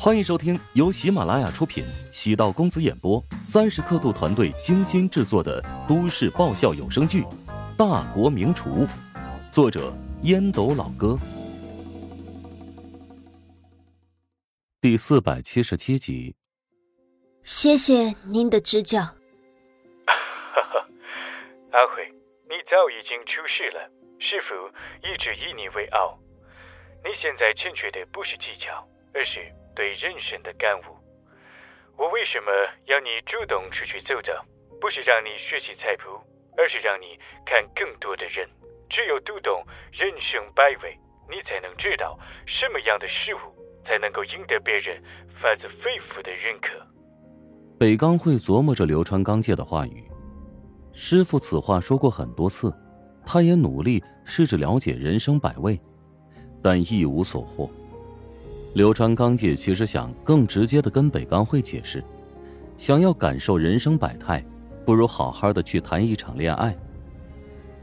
欢迎收听由喜马拉雅出品、喜道公子演播、三十刻度团队精心制作的都市爆笑有声剧《大国名厨》，作者烟斗老哥，第四百七十七集。谢谢您的指教。哈哈，阿慧，你早已经出世了，师傅一直以你为傲。你现在欠缺的不是技巧，而是……对人生的感悟，我为什么要你主动出去走走？不是让你学习菜谱，而是让你看更多的人。只有读懂人生百味，你才能知道什么样的食物才能够赢得别人发自肺腑的认可。北刚会琢磨着流川刚介的话语，师傅此话说过很多次，他也努力试着了解人生百味，但一无所获。流川刚介其实想更直接的跟北刚会解释，想要感受人生百态，不如好好的去谈一场恋爱。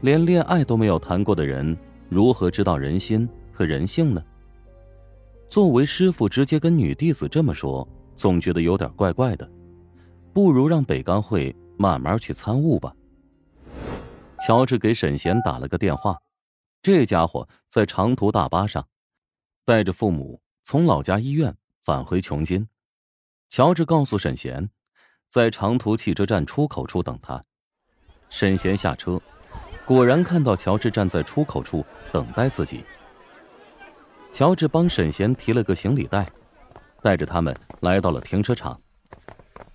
连恋爱都没有谈过的人，如何知道人心和人性呢？作为师傅，直接跟女弟子这么说，总觉得有点怪怪的。不如让北刚会慢慢去参悟吧。乔治给沈贤打了个电话，这家伙在长途大巴上，带着父母。从老家医院返回琼金，乔治告诉沈贤，在长途汽车站出口处等他。沈贤下车，果然看到乔治站在出口处等待自己。乔治帮沈贤提了个行李袋，带着他们来到了停车场。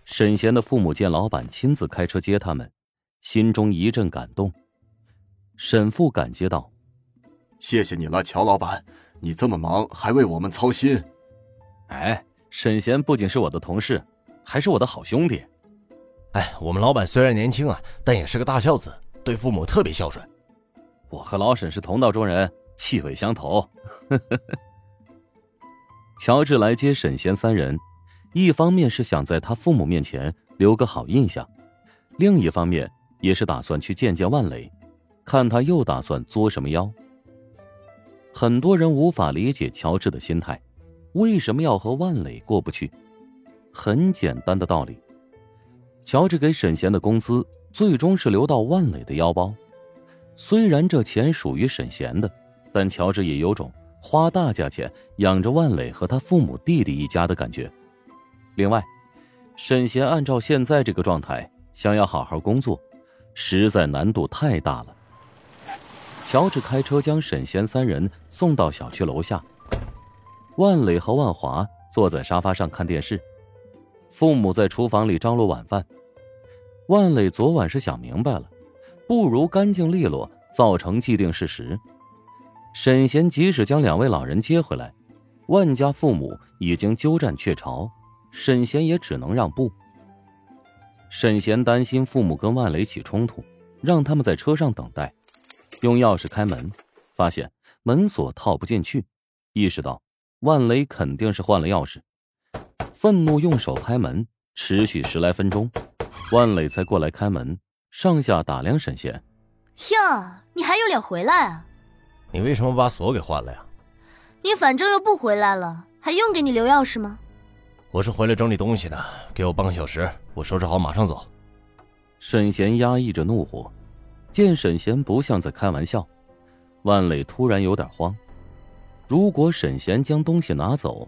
沈贤的父母见老板亲自开车接他们，心中一阵感动。沈父感激道：“谢谢你了，乔老板。”你这么忙，还为我们操心。哎，沈贤不仅是我的同事，还是我的好兄弟。哎，我们老板虽然年轻啊，但也是个大孝子，对父母特别孝顺。我和老沈是同道中人，气味相投。乔治来接沈贤三人，一方面是想在他父母面前留个好印象，另一方面也是打算去见见万磊，看他又打算作什么妖。很多人无法理解乔治的心态，为什么要和万磊过不去？很简单的道理，乔治给沈贤的工资最终是流到万磊的腰包。虽然这钱属于沈贤的，但乔治也有种花大价钱养着万磊和他父母弟弟一家的感觉。另外，沈贤按照现在这个状态，想要好好工作，实在难度太大了。乔治开车将沈贤三人送到小区楼下。万磊和万华坐在沙发上看电视，父母在厨房里张罗晚饭。万磊昨晚是想明白了，不如干净利落，造成既定事实。沈贤即使将两位老人接回来，万家父母已经鸠占鹊巢，沈贤也只能让步。沈贤担心父母跟万磊起冲突，让他们在车上等待。用钥匙开门，发现门锁套不进去，意识到万雷肯定是换了钥匙，愤怒用手拍门，持续十来分钟，万磊才过来开门，上下打量沈贤。哟，你还有脸回来啊？你为什么把锁给换了呀？你反正又不回来了，还用给你留钥匙吗？我是回来整理东西的，给我半个小时，我收拾好马上走。沈贤压抑着怒火。见沈贤不像在开玩笑，万磊突然有点慌。如果沈贤将东西拿走，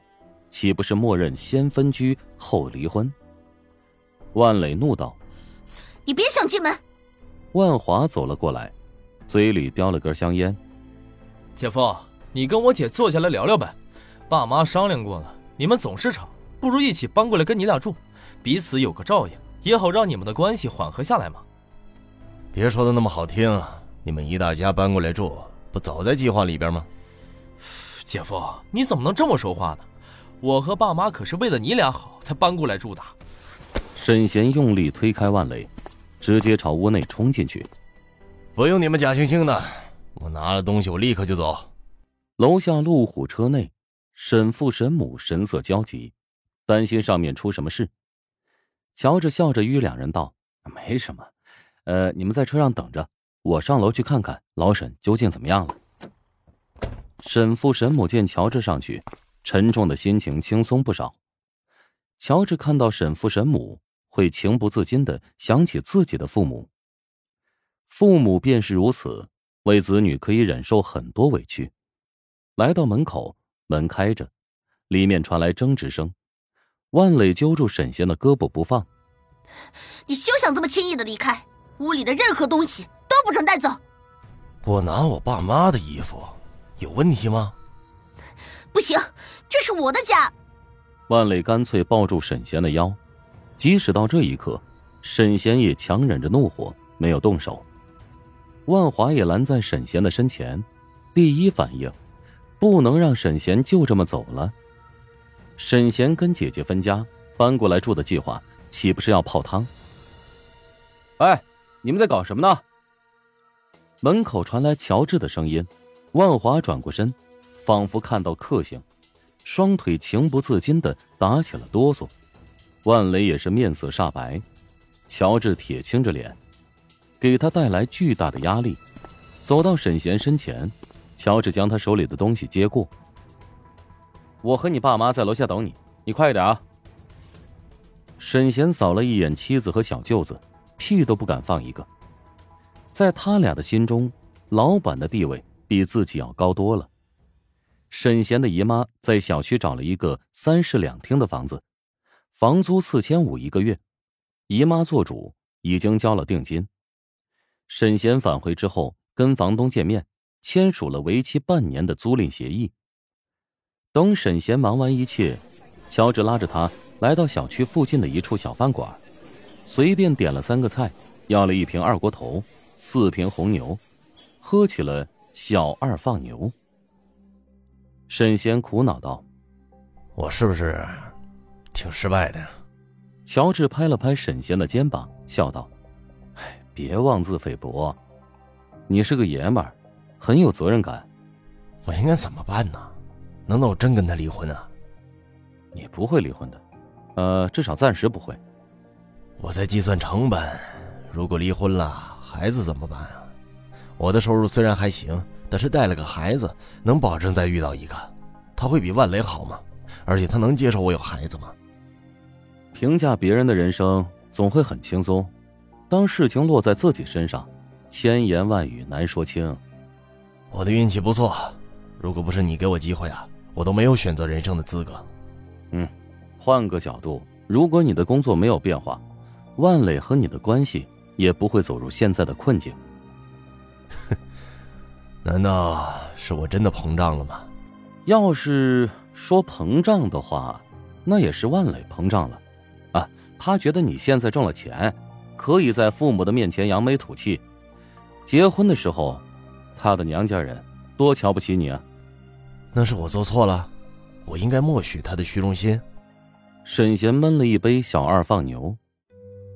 岂不是默认先分居后离婚？万磊怒道：“你别想进门！”万华走了过来，嘴里叼了根香烟。姐夫，你跟我姐坐下来聊聊呗。爸妈商量过了，你们总是吵，不如一起搬过来跟你俩住，彼此有个照应，也好让你们的关系缓和下来嘛。别说的那么好听，你们一大家搬过来住，不早在计划里边吗？姐夫，你怎么能这么说话呢？我和爸妈可是为了你俩好才搬过来住的。沈贤用力推开万雷，直接朝屋内冲进去。不用你们假惺惺的，我拿了东西，我立刻就走。楼下路虎车内，沈父沈母神色焦急，担心上面出什么事。乔治笑着与两人道：“没什么。”呃，你们在车上等着，我上楼去看看老沈究竟怎么样了。沈父沈母见乔治上去，沉重的心情轻松不少，乔治看到沈父沈母，会情不自禁的想起自己的父母。父母便是如此，为子女可以忍受很多委屈。来到门口，门开着，里面传来争执声。万磊揪住沈贤的胳膊不放：“你休想这么轻易的离开！屋里的任何东西都不准带走。”我拿我爸妈的衣服，有问题吗？不行，这是我的家。万磊干脆抱住沈贤的腰，即使到这一刻，沈贤也强忍着怒火没有动手。万华也拦在沈贤的身前，第一反应，不能让沈贤就这么走了。沈贤跟姐姐分家搬过来住的计划，岂不是要泡汤？哎，你们在搞什么呢？门口传来乔治的声音，万华转过身，仿佛看到克星。双腿情不自禁的打起了哆嗦，万雷也是面色煞白。乔治铁青着脸，给他带来巨大的压力。走到沈贤身前，乔治将他手里的东西接过。我和你爸妈在楼下等你，你快一点啊！沈贤扫了一眼妻子和小舅子，屁都不敢放一个。在他俩的心中，老板的地位比自己要高多了。沈贤的姨妈在小区找了一个三室两厅的房子，房租四千五一个月，姨妈做主，已经交了定金。沈贤返回之后，跟房东见面，签署了为期半年的租赁协议。等沈贤忙完一切，乔治拉着他来到小区附近的一处小饭馆，随便点了三个菜，要了一瓶二锅头，四瓶红牛，喝起了小二放牛。沈贤苦恼道：“我是不是挺失败的？”乔治拍了拍沈贤的肩膀，笑道：“哎，别妄自菲薄，你是个爷们儿，很有责任感。我应该怎么办呢？难道我真跟他离婚啊？你不会离婚的，呃，至少暂时不会。我在计算成本，如果离婚了，孩子怎么办啊？我的收入虽然还行。”但是带了个孩子，能保证再遇到一个，他会比万雷好吗？而且他能接受我有孩子吗？评价别人的人生总会很轻松，当事情落在自己身上，千言万语难说清。我的运气不错，如果不是你给我机会啊，我都没有选择人生的资格。嗯，换个角度，如果你的工作没有变化，万磊和你的关系也不会走入现在的困境。难道是我真的膨胀了吗？要是说膨胀的话，那也是万磊膨胀了。啊，他觉得你现在挣了钱，可以在父母的面前扬眉吐气。结婚的时候，他的娘家人多瞧不起你啊。那是我做错了，我应该默许他的虚荣心。沈贤闷了一杯小二放牛。